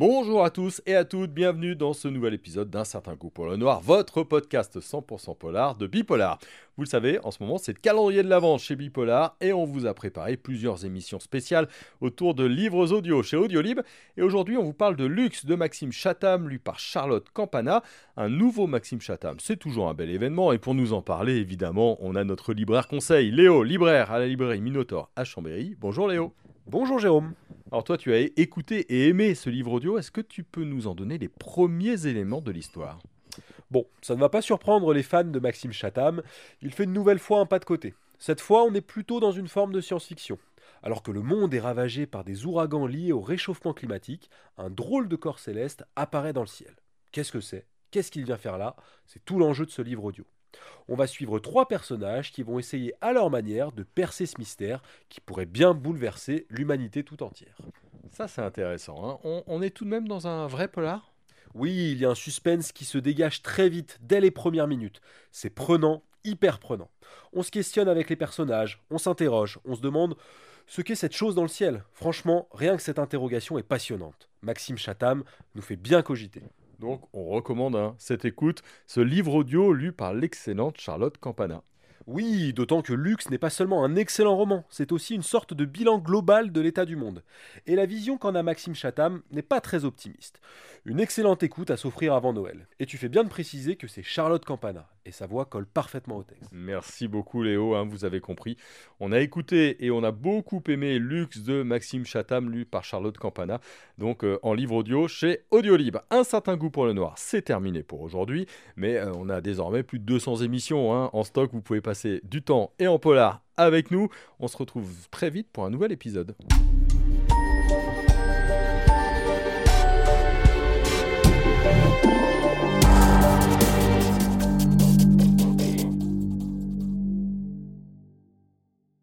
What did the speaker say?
à tous et à toutes, bienvenue dans ce nouvel épisode d'un certain coup pour le noir, votre podcast 100% polar de Bipolar. Vous le savez, en ce moment c'est le calendrier de l'avance chez Bipolar et on vous a préparé plusieurs émissions spéciales autour de livres audio chez Audiolib. Et aujourd'hui on vous parle de Luxe de Maxime Chatham, lu par Charlotte Campana, un nouveau Maxime Chatham. C'est toujours un bel événement et pour nous en parler évidemment on a notre libraire conseil, Léo, libraire à la librairie Minotaur à Chambéry. Bonjour Léo. Bonjour Jérôme. Alors toi, tu as écouté et aimé ce livre audio. Est-ce que tu peux nous en donner les premiers éléments de l'histoire? Bon, ça ne va pas surprendre les fans de Maxime Chatham. Il fait une nouvelle fois un pas de côté. Cette fois, on est plutôt dans une forme de science-fiction. Alors que le monde est ravagé par des ouragans liés au réchauffement climatique, un drôle de corps céleste apparaît dans le ciel. Qu'est-ce que c'est? Qu'est-ce qu'il vient faire là? C'est tout l'enjeu de ce livre audio. On va suivre trois personnages qui vont essayer à leur manière de percer ce mystère qui pourrait bien bouleverser l'humanité tout entière. Ça, c'est intéressant. Hein. on, on est tout de même dans un vrai polar? Oui, il y a un suspense qui se dégage très vite dès les premières minutes. C'est prenant, hyper prenant. On se questionne avec les personnages, on s'interroge, on se demande ce qu'est cette chose dans le ciel? Franchement, rien que cette interrogation est passionnante. Maxime Chatham nous fait bien cogiter. Donc on recommande hein, cette écoute, ce livre audio lu par l'excellente Charlotte Campana. Oui, d'autant que Lux n'est pas seulement un excellent roman, c'est aussi une sorte de bilan global de l'état du monde. Et la vision qu'en a Maxime Chatham n'est pas très optimiste. Une excellente écoute à s'offrir avant Noël. Et tu fais bien de préciser que c'est Charlotte Campana, et sa voix colle parfaitement au texte. Merci beaucoup Léo, hein, vous avez compris. On a écouté et on a beaucoup aimé Lux de Maxime Chatham, lu par Charlotte Campana, donc euh, en livre audio chez Audiolib. Un certain goût pour le noir, c'est terminé pour aujourd'hui, mais euh, on a désormais plus de 200 émissions hein, en stock, vous pouvez passer du temps et en polar avec nous. On se retrouve très vite pour un nouvel épisode.